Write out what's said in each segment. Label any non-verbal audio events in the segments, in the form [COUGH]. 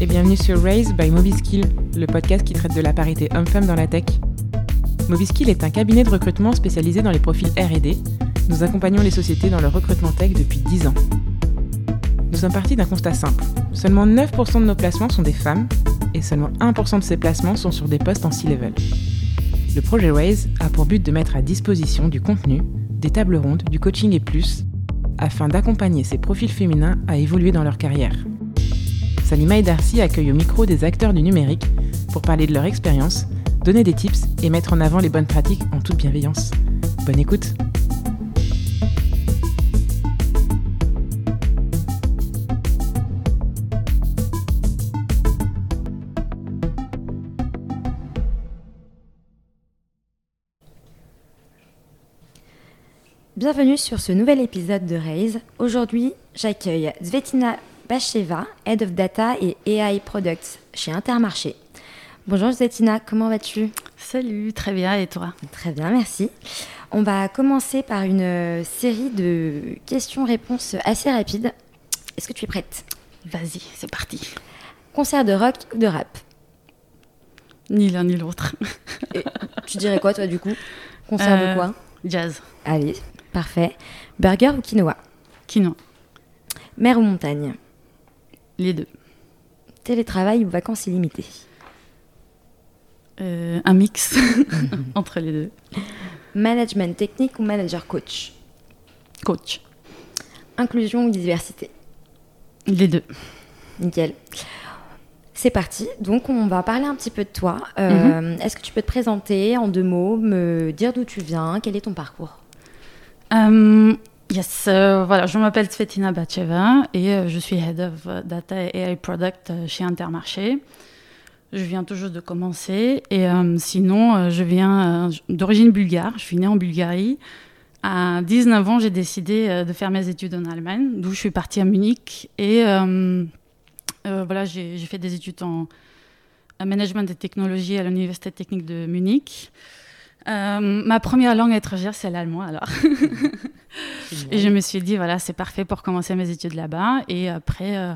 et bienvenue sur Raise by Mobiskill, le podcast qui traite de la parité homme-femme dans la tech. Mobiskill est un cabinet de recrutement spécialisé dans les profils RD. Nous accompagnons les sociétés dans leur recrutement tech depuis 10 ans. Nous sommes partis d'un constat simple. Seulement 9% de nos placements sont des femmes et seulement 1% de ces placements sont sur des postes en C-level. Le projet Raise a pour but de mettre à disposition du contenu, des tables rondes, du coaching et plus, afin d'accompagner ces profils féminins à évoluer dans leur carrière. Salima et Darcy accueillent au micro des acteurs du numérique pour parler de leur expérience, donner des tips et mettre en avant les bonnes pratiques en toute bienveillance. Bonne écoute Bienvenue sur ce nouvel épisode de Raise. Aujourd'hui, j'accueille Zvetina Bacheva, Head of Data et AI Products chez Intermarché. Bonjour Zvetina, comment vas-tu? Salut, très bien et toi? Très bien, merci. On va commencer par une euh, série de questions-réponses assez rapides. Est-ce que tu es prête? Vas-y, c'est parti. Concert de rock ou de rap? Ni l'un ni l'autre. [LAUGHS] tu dirais quoi toi du coup? Concert de Euh, quoi? Jazz. Allez, parfait. Burger ou quinoa? Kino. Mer ou montagne? Les deux. Télétravail ou vacances illimitées Euh, un mix [LAUGHS] entre les deux. Management technique ou manager coach Coach. Inclusion ou diversité Les deux. Nickel. C'est parti. Donc, on va parler un petit peu de toi. Euh, Est-ce que tu peux te présenter en deux mots, me dire d'où tu viens, quel est ton parcours? Euh, yes, euh, voilà, je m'appelle Svetina Bacheva et euh, je suis Head of euh, Data et AI Product chez Intermarché. Je viens tout juste de commencer et euh, sinon, je viens d'origine bulgare. Je suis née en Bulgarie. À 19 ans, j'ai décidé de faire mes études en Allemagne, d'où je suis partie à Munich. Et voilà, j'ai fait des études en, en management et technologie à l'Université technique de Munich. Ma première langue étrangère, c'est l'allemand, alors. [LAUGHS] Et je me suis dit, voilà, c'est parfait pour commencer mes études là-bas. Et après, euh,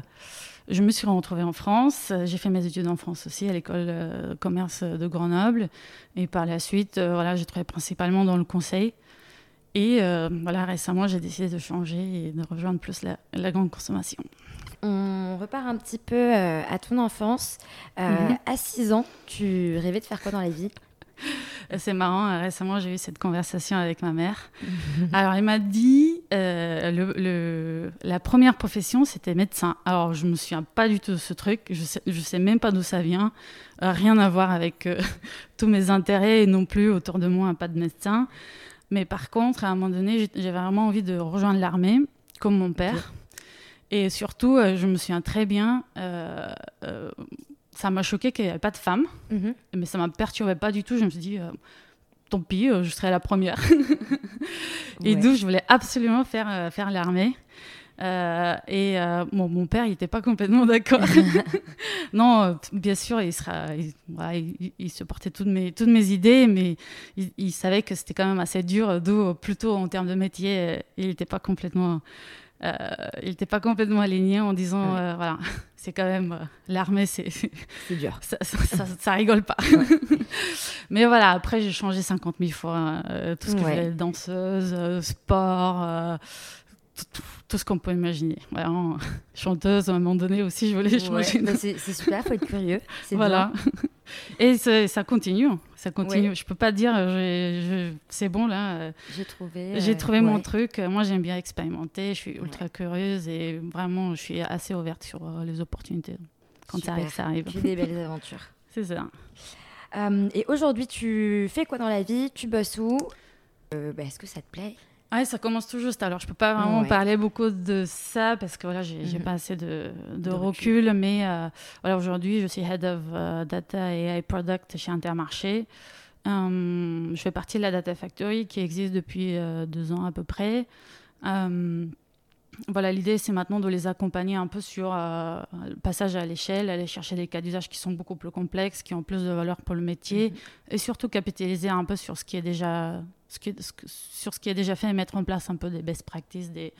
je me suis retrouvée en France. J'ai fait mes études en France aussi, à l'école euh, commerce de Grenoble. Et par la suite, euh, voilà, j'ai trouvé principalement dans le conseil. Et euh, voilà, récemment, j'ai décidé de changer et de rejoindre plus la, la grande consommation. On repart un petit peu euh, à ton enfance. Euh, Mhm. À 6 ans, tu rêvais de faire quoi dans la vie? C'est marrant, euh, récemment j'ai eu cette conversation avec ma mère. [LAUGHS] Alors elle m'a dit, euh, le, le- la première profession c'était médecin. Alors je me souviens pas du tout de ce truc, je sais, je sais même pas d'où ça vient, Euh, rien à voir avec euh, [LAUGHS] tous mes intérêts et non plus autour de moi pas de médecin. Mais par contre, à un moment donné, j'avais vraiment envie de rejoindre l'armée, comme mon père. Et surtout, je me souviens très bien, euh, euh, ça m'a choqué qu'il n'y avait pas de femmes Mhm. mais ça ne me perturbait pas du tout. Je me suis dit, euh, tant pis, euh, je serai la première. [LAUGHS] et Ouais. d'où je voulais absolument faire, euh, faire l'armée. Et bon, mon père, il n'était pas complètement d'accord. [LAUGHS] [LAUGHS] non, bien sûr, il, sera, il, voilà, il- il se portait toutes mes, toutes mes idées, mais il, il savait que c'était quand même assez dur, d'où plutôt en termes de métier, il n'était pas complètement... euh, il n'était pas complètement aligné en disant, Ouais. euh, voilà, [LAUGHS] c'est quand même... euh, L'armée, c'est [LAUGHS] C'est dur. ça, ça, ça- ça rigole pas. [LAUGHS] Mais voilà, après, j'ai changé 50 000 fois. tout ce que Ouais. danseuse, sport, tout, tout- tout ce qu'on peut imaginer. Vraiment, chanteuse, à un moment donné aussi, je voulais changer. C'est super, faut être curieux. Voilà. Et ça continue. Ça continue. Ouais. Je peux pas dire, j'ai- c'est bon là. J'ai trouvé. j'ai euh, trouvé mon ouais. truc. Moi, j'aime bien expérimenter. Je suis ultra curieuse et vraiment, je suis assez ouverte sur euh, les opportunités. Quand ça arrive, ça arrive. Des belles [LAUGHS] aventures. C'est ça. Euh, et aujourd'hui, tu fais quoi dans la vie? Tu bosses où? Euh, bah, Est-ce que ça te plaît? Ouais, ça commence tout juste. Alors, je peux pas vraiment Ouais. parler beaucoup de ça parce que voilà, j'ai Mhm. pas assez de, de De recul. Mais euh, voilà, aujourd'hui, je suis head of euh, data et AI product chez Intermarché. Euh, je fais partie de la Data Factory qui existe depuis euh, deux ans à peu près. Euh, voilà, l'idée, c'est maintenant de les accompagner un peu sur euh, le passage à l'échelle, aller chercher des cas d'usage qui sont beaucoup plus complexes, qui ont plus de valeur pour le métier, Mhm. et surtout capitaliser un peu sur ce qui est déjà, ce qui est- ce que- sur ce qui est déjà fait et mettre en place un peu des best practices, des,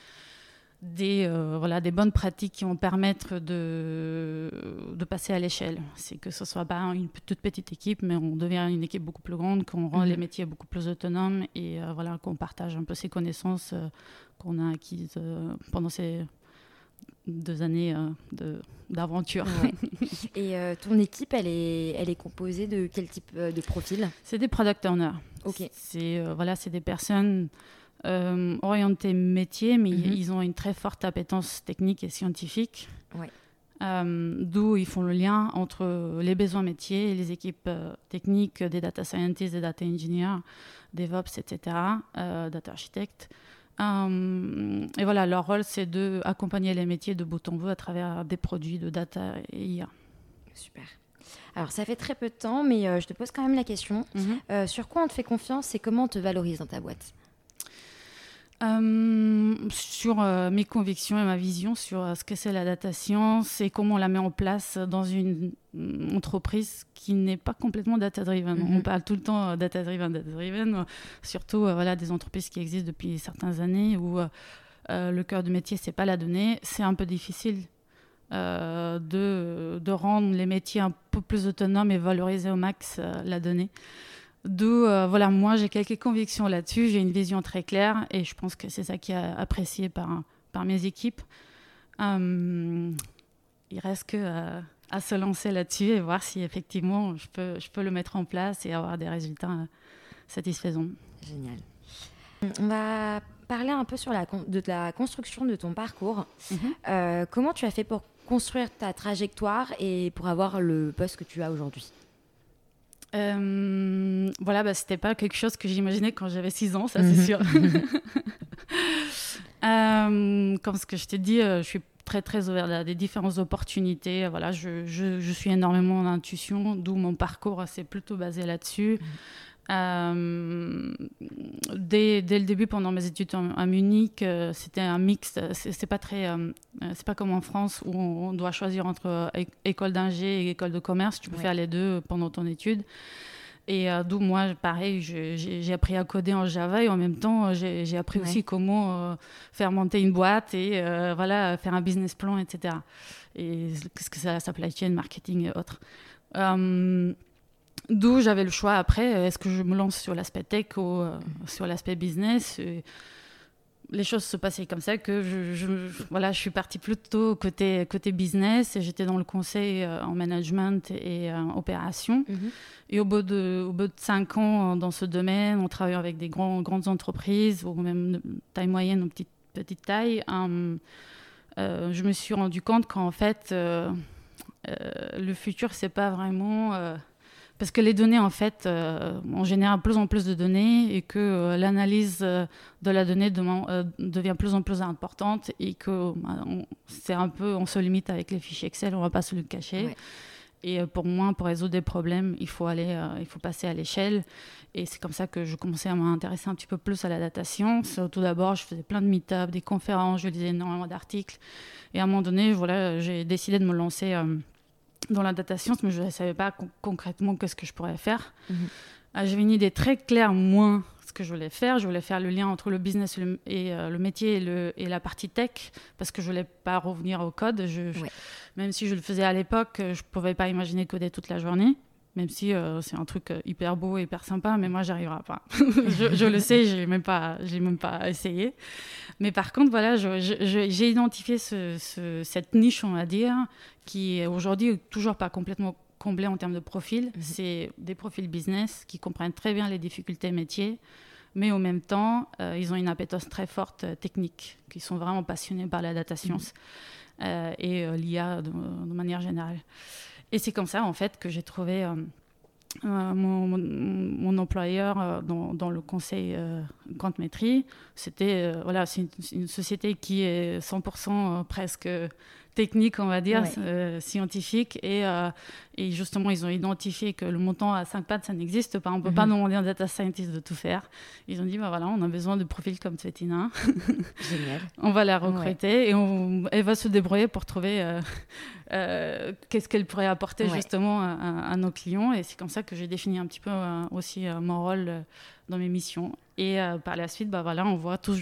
des, euh, voilà, des bonnes pratiques qui vont permettre de, de passer à l'échelle. C'est que ce ne soit pas une toute petite équipe, mais on devient une équipe beaucoup plus grande, qu'on rend les mhm. métiers beaucoup plus autonomes et euh, voilà, qu'on partage un peu ces connaissances euh, qu'on a acquises pendant ces deux années d'aventure. [LAUGHS] et ton équipe, elle est, elle est composée de quel type de profil C'est des product owners. Ok. C'est voilà, des personnes euh, orientés métier, mais mhm. ils ont une très forte appétence technique et scientifique. Euh, d'où ils font le lien entre les besoins métiers et les équipes euh, techniques des data scientists, des data engineers, DevOps, etc., data architectes. et voilà, leur rôle, c'est d'accompagner les métiers de bout en bout à travers des produits de data et IA. Super. Alors, ça fait très peu de temps, mais je te pose quand même la question. Mhm. sur quoi on te fait confiance et comment on te valorise dans ta boîte? Euh, sur euh, mes convictions et ma vision sur euh, ce que c'est la data science et comment on la met en place dans une entreprise qui n'est pas complètement data-driven. Mhm. On parle tout le temps data-driven, data-driven, surtout voilà, des entreprises qui existent depuis certaines années où le cœur du métier, c'est pas la donnée. C'est un peu difficile de, de, rendre les métiers un peu plus autonomes et valoriser au max la donnée. D'où, euh, voilà, moi j'ai quelques convictions là-dessus, j'ai une vision très claire et je pense que c'est ça qui est apprécié par, par mes équipes. Hum, il reste que euh, à se lancer là-dessus et voir si effectivement je peux, je peux le mettre en place et avoir des résultats euh, satisfaisants. Génial. On va parler un peu sur la, de la construction de ton parcours. Mhm. comment tu as fait pour construire ta trajectoire et pour avoir le poste que tu as aujourd'hui? Euh, voilà, bah, c'était pas quelque chose que j'imaginais quand j'avais 6 ans, ça c'est mhm. sûr. [LAUGHS] euh, comme ce que je t'ai dit, euh, je suis très très ouverte à des différentes opportunités. Voilà, je, je, je suis énormément en intuition, d'où mon parcours s'est plutôt basé là-dessus. Mhm. Euh, dès, dès, le début, pendant mes études à Munich, euh, c'était un mix. C'est pas très, euh, c'est pas comme en France où on, doit choisir entre école d'ingé et école de commerce. Tu peux faire les deux pendant ton étude. Et d'où moi, pareil, j'ai appris à coder en Java et en même temps, j'ai appris aussi comment faire monter une boîte et voilà, faire un business plan, etc. Et qu'est-ce que ça, supply chain, marketing et autres. D'où j'avais le choix après, euh, est-ce que je me lance sur l'aspect tech ou euh, sur l'aspect business Les choses se passaient comme ça que je, voilà, je suis partie plutôt côté, côté business et j'étais dans le conseil euh, en management et en opération. Mhm. Et au bout, de, au bout de cinq ans dans ce domaine, on travaille avec des grands, grandes entreprises ou même taille moyenne ou petite, petite taille. je me suis rendu compte qu'en fait, le futur, c'est pas vraiment parce que les données, en fait, euh, on génère plus en plus de données et que euh, l'analyse euh, de la donnée devient plus en plus importante et que c'est un peu, on se limite avec les fichiers Excel, on va pas se le cacher. Et pour moi, pour résoudre des problèmes, il faut aller, il faut passer à l'échelle. Et c'est comme ça que je commençais à m'intéresser un petit peu plus à la data science. Tout d'abord, je faisais plein de meet-ups, des conférences, je lisais énormément d'articles. Et à un moment donné, voilà, j'ai décidé de me lancer dans la data science, mais je ne savais pas concrètement qu'est-ce que je pourrais faire. Mhm. Ah, j'avais une idée très claire, moins ce que je voulais faire. Je voulais faire le lien entre le business et le, euh, métier et, le, et, la partie tech, parce que je voulais pas revenir au code. Je, même si je le faisais à l'époque, je ne pouvais pas imaginer coder toute la journée même si euh, c'est un truc euh, hyper beau, hyper sympa, mais moi, j'arriverai pas. [LAUGHS] je, je, le [LAUGHS] sais, j'ai même pas, même pas essayé. Mais par contre, voilà, j'ai identifié ce, cette niche, on va dire, qui est aujourd'hui toujours pas complètement comblée en termes de profil. Mhm. C'est des profils business qui comprennent très bien les difficultés métiers, mais en même temps, euh, ils ont une appétence très forte technique, qui sont vraiment passionnés par la data science mhm. et l'IA de, de manière générale. Et c'est comme ça, en fait, que j'ai trouvé euh, euh, mon, employeur euh, dans, le conseil Grand C'était, voilà, c'est une, société qui est 100% presque technique, on va dire, euh, scientifique. Et, euh, et, justement, ils ont identifié que le montant à 5 pattes, ça n'existe pas. On ne peut pas mhm. demander à un data scientist de tout faire. Ils ont dit, bah voilà, on a besoin de profils comme Svetina. [LAUGHS] Génial. on va la recruter et on, elle va se débrouiller pour trouver euh, qu'est-ce qu'elle pourrait apporter justement à, nos clients. Et c'est comme ça que j'ai défini un petit peu aussi mon rôle dans mes missions. Et par la suite, bah voilà, on voit tout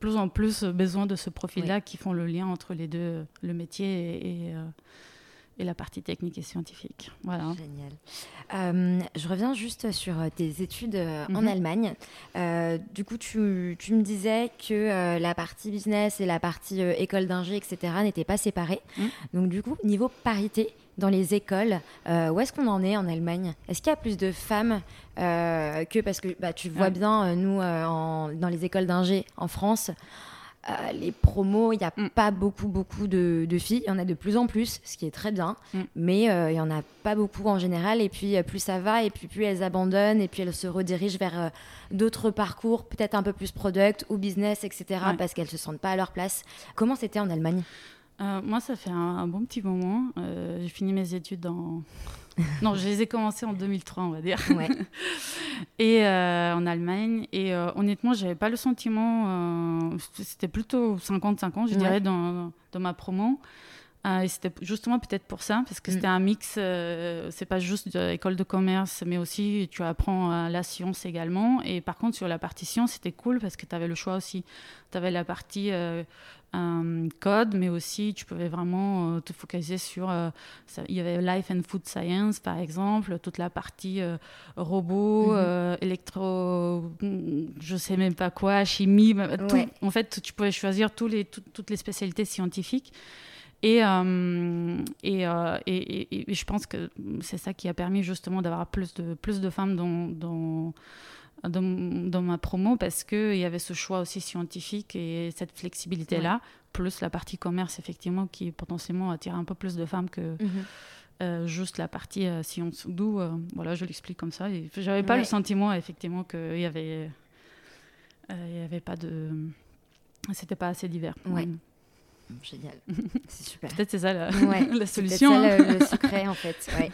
plus en plus besoin de ce profil-là qui font le lien entre les deux, le métier et, et la partie technique et scientifique. Voilà. Génial. Euh, je reviens juste sur tes études euh, en mhm. Allemagne. Euh, du coup, tu, tu, me disais que la partie business et la partie école d'ingé, etc., n'étaient pas séparées. Mhm. Donc, du coup, niveau parité dans les écoles, où est-ce qu'on en est en Allemagne? Est-ce qu'il y a plus de femmes que parce que bah, tu vois bien, nous, en, dans les écoles d'ingé en France, euh, les promos, il n'y a mm. pas beaucoup, beaucoup de, filles. Il y en a de plus en plus, ce qui est très bien. Mm. Mais euh, il n'y en a pas beaucoup en général. Et puis, euh, plus ça va, et puis plus elles abandonnent, et puis elles se redirigent vers d'autres parcours, peut-être un peu plus product ou business, etc., parce qu'elles ne se sentent pas à leur place. Comment c'était en Allemagne? Moi, ça fait un, bon petit moment. J'ai fini mes études en [LAUGHS] non, je les ai commencés en 2003, on va dire. Ouais. [LAUGHS] et euh, en Allemagne. Et euh, honnêtement, j'avais pas le sentiment. Euh, c'était plutôt 50-50, je dirais, dans, dans, ma promo. Et c'était justement peut-être pour ça, parce que c'était mm. un mix. c'est pas juste école de commerce, mais aussi tu apprends la science également. Et par contre, sur la partie science, c'était cool parce que tu avais le choix aussi. Tu avais la partie un code, mais aussi tu pouvais vraiment euh, te focaliser sur. Euh, il y avait Life and Food Science, par exemple, toute la partie euh, robot, mhm. électro, je sais même pas quoi, chimie. Tout, En fait, tu pouvais choisir tous les, toutes les spécialités scientifiques. Et, et, et, et, je pense que c'est ça qui a permis justement d'avoir plus de, plus de femmes dans, dans dans, ma promo parce qu'il y avait ce choix aussi scientifique et cette flexibilité-là, plus la partie commerce, effectivement, qui potentiellement attire un peu plus de femmes que. Mhm. Euh, juste la partie euh, science. D'où, euh, voilà, je l'explique comme ça. Et j'avais pas le sentiment, effectivement, qu'il y avait, il y avait pas de, c'était pas assez divers. Ouais. Génial, [LAUGHS] c'est super. Peut-être c'est ça la, [LAUGHS] la solution. C'est ça le, le, secret en fait. [LAUGHS] Ouais.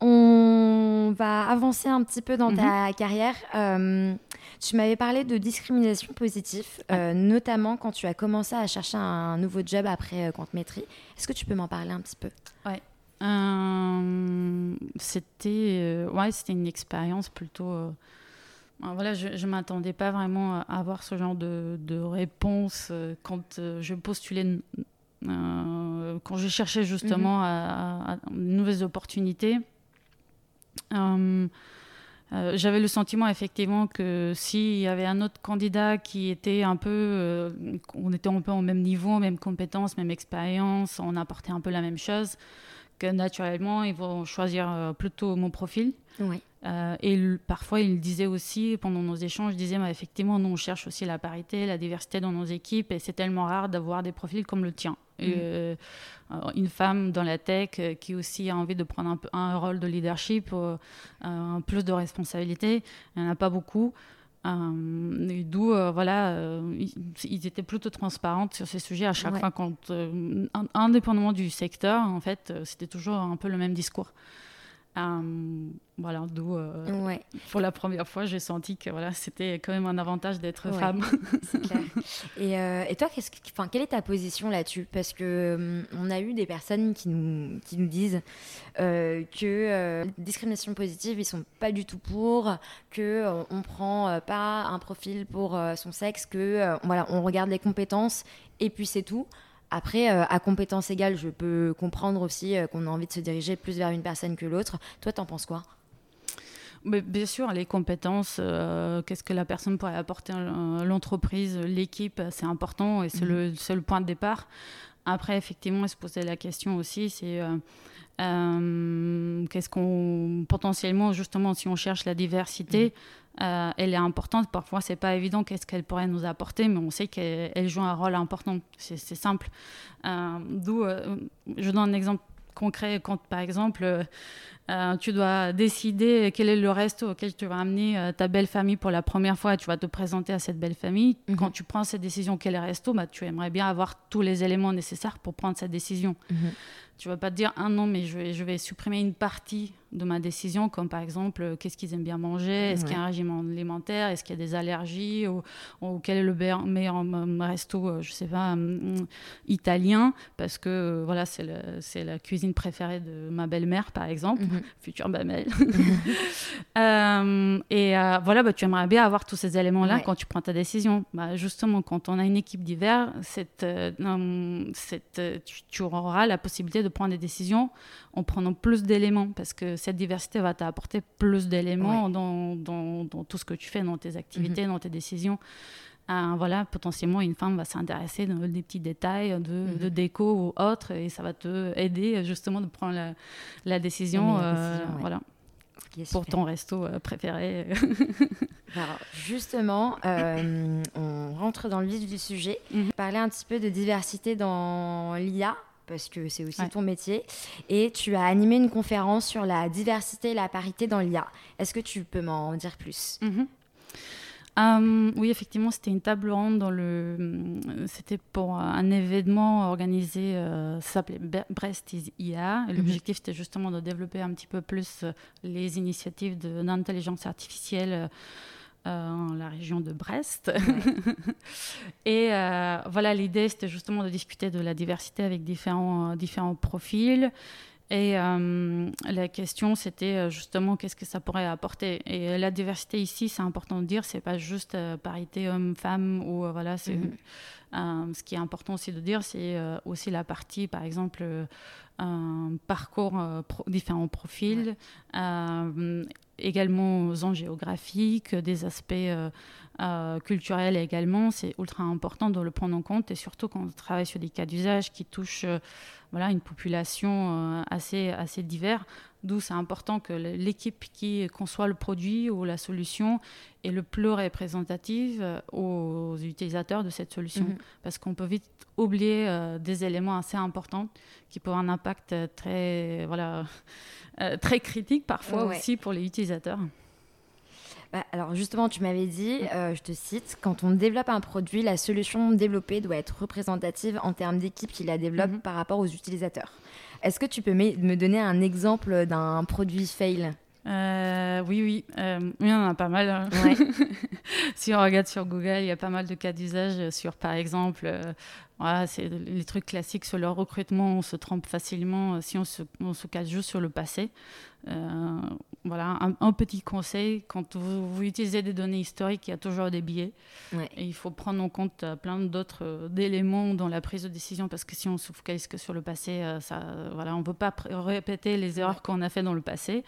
On va avancer un petit peu dans ta mhm. carrière. Euh, tu m'avais parlé de discrimination positive, euh, notamment quand tu as commencé à chercher un nouveau job après euh, Est-ce que tu peux m'en parler un petit peu? Ouais. Euh, c'était ouais, c'était une expérience plutôt. Voilà, je ne m'attendais pas vraiment à avoir ce genre de, de réponse quand je postulais, quand je cherchais justement mhm. à, à, nouvelles opportunités. Euh, euh, j'avais le sentiment effectivement que s'il y avait un autre candidat qui était un peu, euh, on était un peu au même niveau, même compétences, même expérience, on apportait un peu la même chose, que naturellement ils vont choisir plutôt mon profil. Oui. et parfois, il disait aussi, pendant nos échanges, il disait, bah, effectivement, nous, on cherche aussi la parité, la diversité dans nos équipes, et c'est tellement rare d'avoir des profils comme le tien. Mm. Euh, une femme dans la tech euh, qui aussi a envie de prendre un, un rôle de leadership, euh, un plus de responsabilité. Il n'y en a pas beaucoup. D'où, voilà, ils, étaient plutôt transparents sur ces sujets à chaque fois, quand, indépendamment du secteur, en fait, c'était toujours un peu le même discours. Euh, voilà, d'où euh, pour la première fois, j'ai senti que voilà, c'était quand même un avantage d'être femme. C'est clair. Et, euh, et toi, qu'est-ce que, enfin, quelle est ta position là-dessus? Parce que on a eu des personnes qui nous, qui nous disent que discrimination positive, ils sont pas du tout pour, que on prend pas un profil pour son sexe, que voilà, on regarde les compétences et puis c'est tout. Après, euh, à compétence égale, je peux comprendre aussi euh, qu'on a envie de se diriger plus vers une personne que l'autre. Toi, t'en penses quoi? Mais bien sûr, les compétences, euh, qu'est-ce que la personne pourrait apporter à l'entreprise, l'équipe, c'est important et c'est mhm. le, point de départ. Après, effectivement, se poser la question aussi, c'est qu'est-ce qu'on potentiellement, justement, si on cherche la diversité, mhm. Euh, elle est importante. Parfois, c'est pas évident qu'est-ce qu'elle pourrait nous apporter, mais on sait qu'elle joue un rôle important. C'est simple. Euh, d'où, euh, je donne un exemple concret quand, par exemple, tu dois décider quel est le resto auquel tu vas amener ta belle famille pour la première fois et tu vas te présenter à cette belle famille. Mhm. Quand tu prends cette décision, quel est le resto, bah, tu aimerais bien avoir tous les éléments nécessaires pour prendre cette décision. Mhm. Tu vas pas te dire ah non mais je vais, je vais supprimer une partie de ma décision comme par exemple euh, qu'est-ce qu'ils aiment bien manger est-ce qu'il y a un régime alimentaire est-ce qu'il y a des allergies ou, quel est le meilleur resto euh, je sais pas italien parce que voilà c'est la cuisine préférée de ma belle-mère par exemple mhm. [LAUGHS] future belle-mère. [LAUGHS] Et voilà bah, tu aimerais bien avoir tous ces éléments là quand tu prends ta décision. Bah, justement quand on a une équipe divers cette, cette tu auras la possibilité de prendre des décisions en prenant plus d'éléments, parce que cette diversité va t'apporter plus d'éléments dans, dans, tout ce que tu fais, dans tes activités, mhm. dans tes décisions. Euh, voilà, potentiellement, une femme va s'intéresser dans des petits détails de, mhm. déco ou autre, et ça va te aider justement de prendre la, décision. Euh, voilà. pour ton resto euh, préféré. [LAUGHS] Alors, justement, on rentre dans le vif du sujet. Mhm. Parler un petit peu de diversité dans l'IA parce que c'est aussi ton métier. Et tu as animé une conférence sur la diversité et la parité dans l'IA. Est-ce que tu peux m'en dire plus? Mhm. euh, oui, effectivement, c'était une table ronde dans le. Euh, c'était pour un événement organisé, euh, ça s'appelait Brest is IA. Mhm. L'objectif, c'était justement de développer un petit peu plus les initiatives d'intelligence artificielle euh, la région de Brest. [LAUGHS] et euh, voilà, l'idée, c'était justement de discuter de la diversité avec différents, euh, différents profils. Et la question, c'était justement qu'est-ce que ça pourrait apporter? Et la diversité ici, c'est important de dire, c'est pas juste parité homme-femme ou voilà, c'est mhm. Ce qui est important aussi de dire, c'est aussi la partie, par exemple, un parcours, différents profils, également enjeux géographiques, des aspects euh, euh, culturels également. C'est ultra important de le prendre en compte et surtout quand on travaille sur des cas d'usage qui touchent euh, voilà, une population assez, assez divers. D'où c'est important que l'équipe qui conçoit le produit ou la solution est le plus représentative aux utilisateurs de cette solution. Mhm. Parce qu'on peut vite oublier des éléments assez importants qui peuvent avoir un impact très... Voilà, [LAUGHS] euh, très critique parfois aussi pour les utilisateurs. Bah, alors justement, tu m'avais dit, euh, je te cite, quand on développe un produit, la solution développée doit être représentative en termes d'équipe qui la développe mhm. par rapport aux utilisateurs. Est-ce que tu peux me donner un exemple d'un produit fail? Euh, oui, oui, il y en a pas mal. Hein. [LAUGHS] si on regarde sur Google, il y a pas mal de cas d'usage sur, par exemple, voilà, c'est les trucs classiques sur le recrutement, on se trompe facilement euh, si on se, on se casse juste sur le passé. Euh, voilà, un, petit conseil, quand vous, utilisez des données historiques, il y a toujours des biais. Et il faut prendre en compte euh, plein d'autres éléments dans la prise de décision, parce que si on se focalise que sur le passé, ça, voilà, on ne peut pas répéter les erreurs qu'on a fait dans le passé.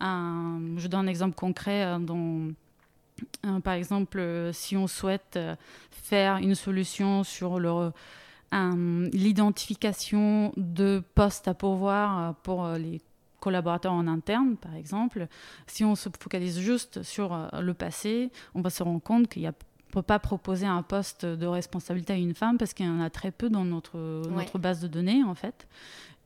je donne un exemple concret dans par exemple, euh, si on souhaite euh, faire une solution sur l'identification de postes à pourvoir euh, pour les collaborateurs en interne, par exemple, si on se focalise juste sur le passé, on va se rendre compte qu'il ne peut pas proposer un poste de responsabilité à une femme parce qu'il y en a très peu dans notre, notre base de données, en fait.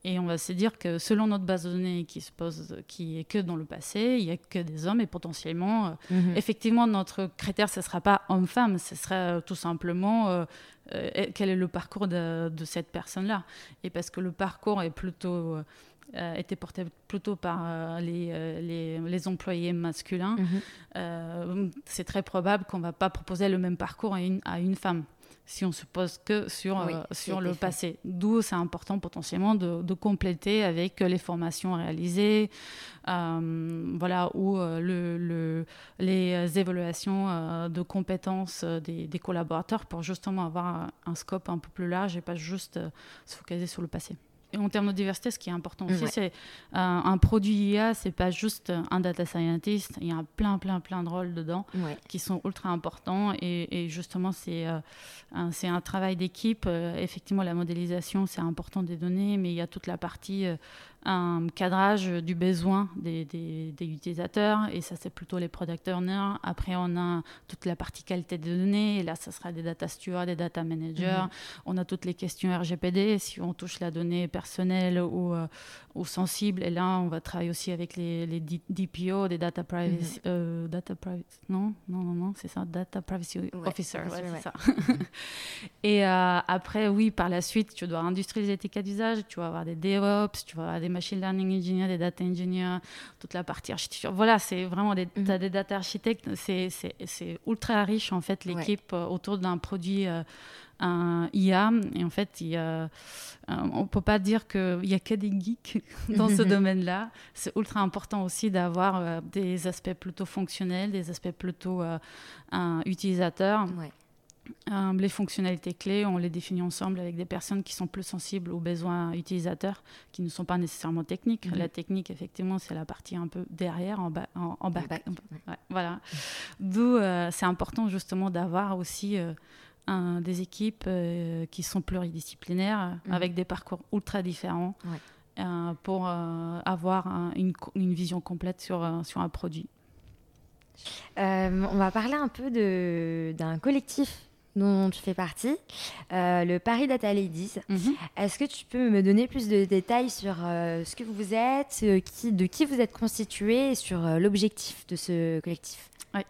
Et on va se dire que selon notre base de données qui se pose, qui est que dans le passé, il n'y a que des hommes et potentiellement, euh, mhm. effectivement, notre critère, ce ne sera pas homme-femme, ce sera euh, tout simplement euh, quel est le parcours de, cette personne-là. Et parce que le parcours est plutôt, était porté plutôt par les, les, les, employés masculins, mhm. c'est très probable qu'on ne va pas proposer le même parcours à une, à une femme si on se pose que sur, euh, sur le passé. D'où c'est important potentiellement de, de, compléter avec les formations réalisées, euh, voilà, ou euh, le, le, les évaluations de compétences des, des, collaborateurs pour justement avoir un, scope un peu plus large et pas juste se focaliser sur le passé. Et en termes de diversité, ce qui est important aussi, c'est un, un produit IA, c'est pas juste un data scientist. Il y a plein, plein, plein de rôles dedans qui sont ultra importants. Et, et justement, c'est euh, un travail d'équipe. Euh, effectivement, la modélisation, c'est important des données, mais il y a toute la partie euh, un cadrage du besoin des, utilisateurs, et ça c'est plutôt les product owners. Après, on a toute la partie qualité des données, et là, ça sera des data stewards, des data managers. Mhm. On a toutes les questions RGPD, si on touche la donnée personnelle ou, euh, ou sensible, et là, on va travailler aussi avec les, les DPO, des data privacy, euh, data privacy, non, non, non, non, c'est ça, data privacy officer, c'est ça. [LAUGHS] et euh, après, oui, par la suite, tu dois industrialiser tes cas d'usage, tu vas avoir des DevOps, tu vas avoir des machine learning engineers, des data engineers, toute la partie architecture. Voilà, c'est vraiment des, mhm. as des data architectes. C'est ultra riche, en fait, l'équipe euh, autour d'un produit. Euh, un IA. Et en fait, il euh, on ne peut pas dire qu'il n'y a que des geeks [LAUGHS] dans ce [LAUGHS] domaine-là. C'est ultra important aussi d'avoir des aspects plutôt fonctionnels, des aspects plutôt utilisateurs. Ouais. Euh, les fonctionnalités clés, on les définit ensemble avec des personnes qui sont plus sensibles aux besoins utilisateurs, qui ne sont pas nécessairement techniques. Mhm. La technique, effectivement, c'est la partie un peu derrière, en, bas, en, bas. voilà. D'où euh, c'est important justement d'avoir aussi euh, un, des équipes qui sont pluridisciplinaires, mhm. avec des parcours ultra différents, pour avoir une, une, vision complète sur, sur un produit. on va parler un peu d'un collectif dont tu fais partie, euh, le Paris Data Ladies. Mhm. Est-ce que tu peux me donner plus de détails sur euh, ce que vous êtes, euh, qui, de qui vous êtes constitué et sur l'objectif de ce collectif? Oui.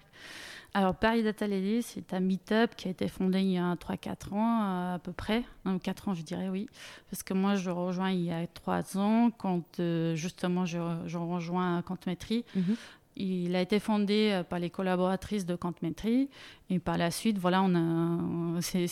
Alors, Paris Data Ladies, c'est un meet-up qui a été fondé il y a 3-4 ans à peu près. 4 ans, je dirais, oui. Parce que moi, je rejoins il y a 3 ans, quand justement je, je rejoins Quantmetry. Mhm. Il a été fondé euh, par les collaboratrices de Quantmetry. Et par la suite, voilà, on a, c'est,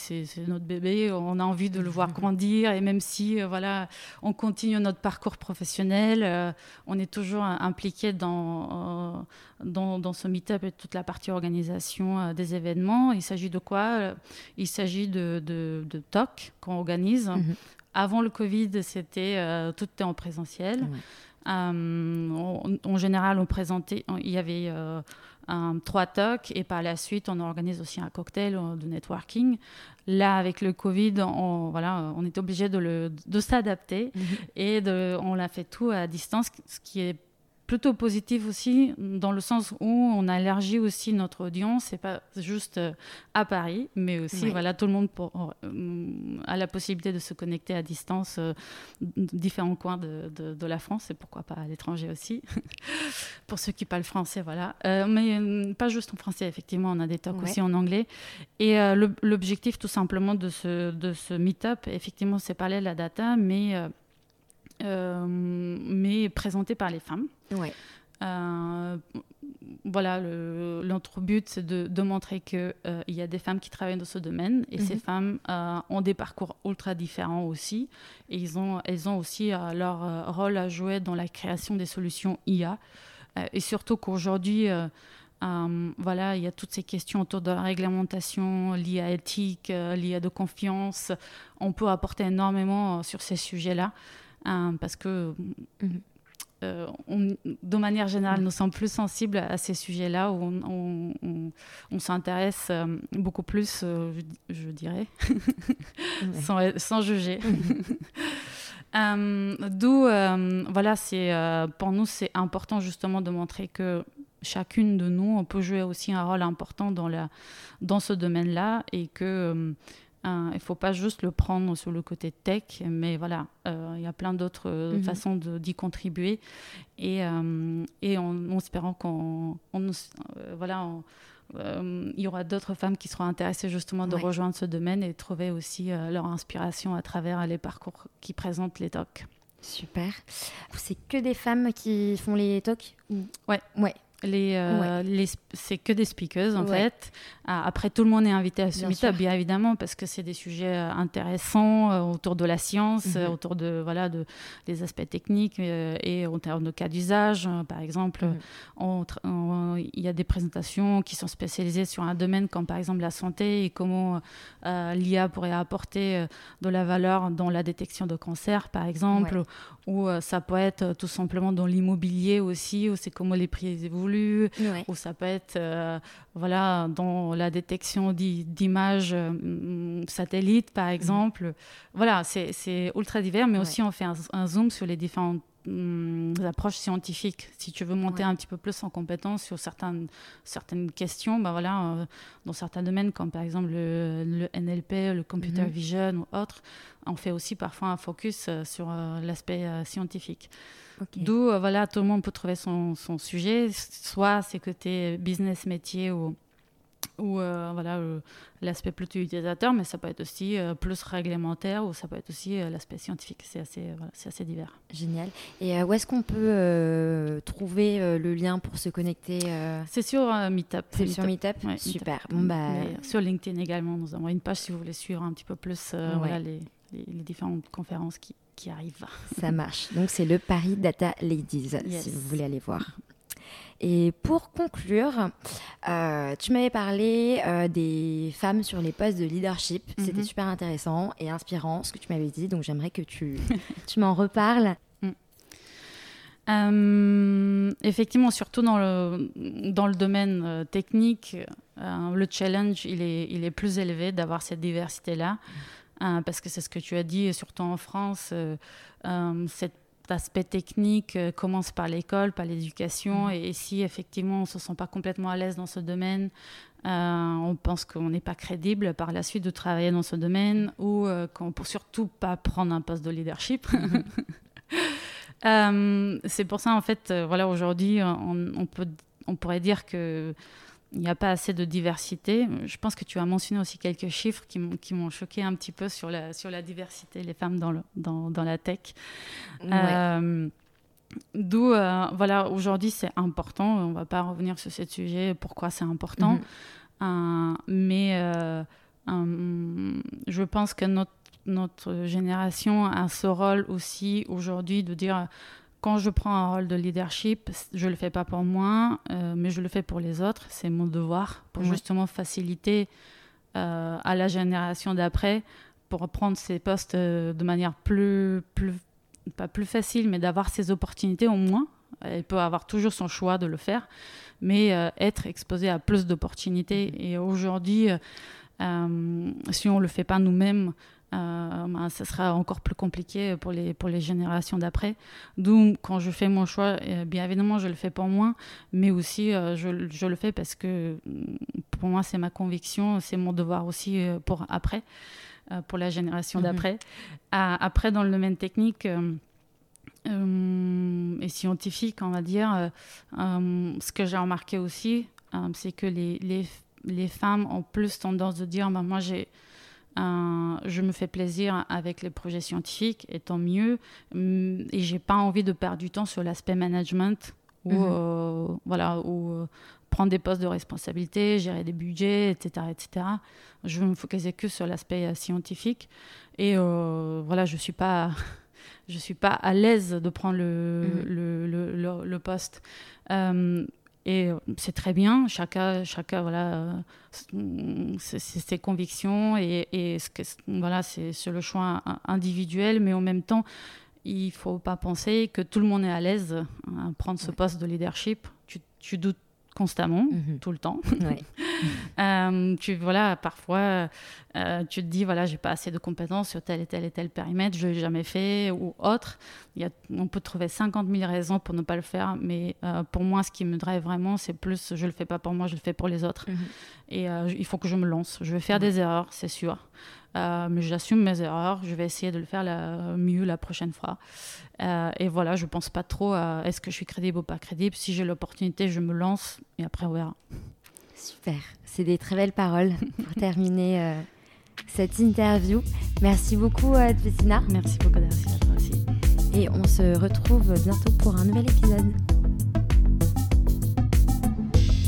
notre bébé. On a envie de le voir grandir. Et même si, euh, voilà, on continue notre parcours professionnel, euh, on est toujours impliqué dans, dans, dans, ce meet-up et toute la partie organisation des événements. Il s'agit de quoi Il s'agit de, de, de talks qu'on organise. Mhm. Avant le Covid, c'était tout était en présentiel. Euh, en, général, on présentait, il y avait euh, un, trois talks et par la suite, on organise aussi un cocktail euh, de networking. Là, avec le Covid, on, voilà, on est obligé de, de s'adapter mhm. et de, on l'a fait tout à distance, ce qui est plutôt positif aussi, dans le sens où on a élargi aussi notre audience, c'est pas juste euh, à Paris, mais aussi voilà, tout le monde pour, euh, a la possibilité de se connecter à distance euh, différents coins de, de, la France et pourquoi pas à l'étranger aussi, [LAUGHS] pour ceux qui parlent français, voilà. mais pas juste en français, effectivement, on a des talks aussi en anglais. Et l'objectif tout simplement de ce, de ce meet-up, effectivement, c'est parler de la data, mais mais présenté par les femmes. Ouais. Euh, voilà, notre but, c'est de, montrer qu'il euh, il y a des femmes qui travaillent dans ce domaine et ces mhm. femmes ont des parcours ultra différents aussi. Et ils ont, elles ont aussi leur rôle à jouer dans la création des solutions IA. et surtout qu'aujourd'hui, voilà, il y a toutes ces questions autour de la réglementation, l'IA éthique, l'IA de confiance. On peut apporter énormément sur ces sujets-là. Hein, parce que mhm. euh, de manière générale, nous sommes plus sensibles à ces sujets-là, où on, s'intéresse euh, beaucoup plus, euh, je, dirais, [LAUGHS] sans, juger. [LAUGHS] D'où, voilà, c'est pour nous, c'est important justement de montrer que chacune de nous, on peut jouer aussi un rôle important dans, la, dans ce domaine-là et que il ne faut pas juste le prendre sur le côté tech, mais voilà, euh, il y a plein d'autres euh, mhm. façons d'y contribuer. Et, euh, et en, espérant qu'on voilà, il y aura d'autres femmes qui seront intéressées justement de rejoindre ce domaine et trouver aussi leur inspiration à travers les parcours qui présentent les talks. Super. C'est que des femmes qui font les talks Ouais. Ouais. Les, euh, les c'est que des speakers en fait. Ah, après, tout le monde est invité à ce meet-up, bien évidemment, parce que c'est des sujets euh, intéressants euh, autour de la science, mhm. autour de voilà de des aspects techniques et en termes de cas d'usage. par exemple, mhm. il y a des présentations qui sont spécialisées sur un domaine comme par exemple la santé et comment l'IA pourrait apporter de la valeur dans la détection de cancer, par exemple, ou ça peut être tout simplement dans l'immobilier aussi, ou c'est comment les prix évoluent ou ça peut être euh, voilà, dans la détection d'images euh, satellites, par mhm. exemple. Voilà, c'est ultra divers, mais aussi on fait un, zoom sur les différentes hum, approches scientifiques. Si tu veux monter un petit peu plus en compétence sur certaines, certaines questions, bah voilà, dans certains domaines comme par exemple le, NLP, le computer mhm. vision ou autre, on fait aussi parfois un focus sur l'aspect scientifique. D'où, voilà, tout le monde peut trouver son, son sujet, soit c'est côté business, métier ou ou euh, voilà l'aspect plutôt utilisateur, mais ça peut être aussi euh, plus réglementaire ou ça peut être aussi euh, l'aspect scientifique. C'est assez, c'est assez divers. Génial. Et où est-ce qu'on peut trouver le lien pour se connecter C'est sur Meetup. C'est sur Meetup. Super. Bon, bah... sur LinkedIn également, nous avons une page si vous voulez suivre un petit peu plus voilà, les, les, différentes conférences qui, qui arrivent. Ça marche. Donc c'est le Paris Data Ladies [LAUGHS] si vous voulez aller voir. Et pour conclure, euh, tu m'avais parlé euh, des femmes sur les postes de leadership. C'était mhm. super intéressant et inspirant ce que tu m'avais dit, donc j'aimerais que tu, [LAUGHS] tu m'en reparles. Mm. Euh, effectivement, surtout dans le, dans le domaine technique, le challenge, il est, il est plus élevé d'avoir cette diversité-là, parce que c'est ce que tu as dit, surtout en France, cette aspect technique euh, commence par l'école, par l'éducation. Mm-hmm. Et, si effectivement on ne se sent pas complètement à l'aise dans ce domaine, euh, on pense qu'on n'est pas crédible par la suite de travailler dans ce domaine ou euh, qu'on peut surtout pas prendre un poste de leadership. Mm-hmm. [LAUGHS] c'est pour ça, en fait, voilà, aujourd'hui, on, on, peut, on pourrait dire que il n'y a pas assez de diversité. Je pense que tu as mentionné aussi quelques chiffres qui m'ont choqué un petit peu sur la, sur la diversité, les femmes dans, le, dans, dans la tech. Euh, d'où, euh, voilà, aujourd'hui c'est important, on ne va pas revenir sur ce sujet, pourquoi c'est important, mhm. euh, mais je pense que notre, notre génération a ce rôle aussi aujourd'hui de dire quand je prends un rôle de leadership, je ne le fais pas pour moi, euh, mais je le fais pour les autres. C'est mon devoir pour justement faciliter euh, à la génération d'après pour prendre ces postes euh, de manière plus, plus, pas plus facile, mais d'avoir ces opportunités au moins. Elle peut avoir toujours son choix de le faire, mais être exposé à plus d'opportunités. Mm-hmm. Et aujourd'hui, si on ne le fait pas nous-mêmes, euh, ben, ça sera encore plus compliqué pour les, pour les générations d'après. D'où, quand je fais mon choix, euh, bien évidemment, je le fais pour moi, mais aussi euh, je, je, le fais parce que mm, pour moi, c'est ma conviction, c'est mon devoir aussi pour après, pour la génération mhm. d'après. Après, dans le domaine technique, et scientifique, on va dire, ce que j'ai remarqué aussi, c'est que les, les, les, femmes ont plus tendance de dire bah, Moi, j'ai je me fais plaisir avec les projets scientifiques, et tant mieux. Mm, et j'ai pas envie de perdre du temps sur l'aspect management ou mhm. euh, voilà ou euh, prendre des postes de responsabilité, gérer des budgets, etc., etc. Je veux me focaliser que sur l'aspect euh, scientifique. Et voilà, je suis pas [LAUGHS] je suis pas à l'aise de prendre le, mhm. le, le, le, poste. Et euh, c'est très bien, chacun, chacun voilà, euh, c'est ses convictions et, et ce que, voilà, c'est le choix individuel, mais en même temps, il ne faut pas penser que tout le monde est à l'aise à prendre ce poste de leadership. Tu, tu doutes constamment, mhm. tout le temps. [LAUGHS] Euh, tu voilà, parfois euh, tu te dis voilà, j'ai pas assez de compétences sur tel et tel et tel périmètre, je l'ai jamais fait ou autre. Il y a, on peut trouver 50 000 raisons pour ne pas le faire, mais euh, pour moi, ce qui me drive vraiment, c'est plus je le fais pas pour moi, je le fais pour les autres. Mhm. Et il faut que je me lance. Je vais faire des erreurs, c'est sûr. Euh, mais j'assume mes erreurs. Je vais essayer de le faire mieux la prochaine fois. Euh, et voilà, je pense pas trop à est-ce que je suis crédible ou pas crédible. Si j'ai l'opportunité, je me lance et après on verra. Super, c'est des très belles paroles pour [LAUGHS] terminer euh, cette interview. Merci beaucoup, Bettina. Merci beaucoup, Darcy, à toi aussi. Et on se retrouve bientôt pour un nouvel épisode.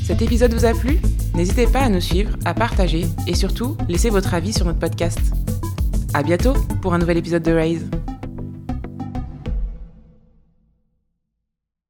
Cet épisode vous a plu? N'hésitez pas à nous suivre, à partager et surtout, laissez votre avis sur notre podcast. À bientôt pour un nouvel épisode de Raise.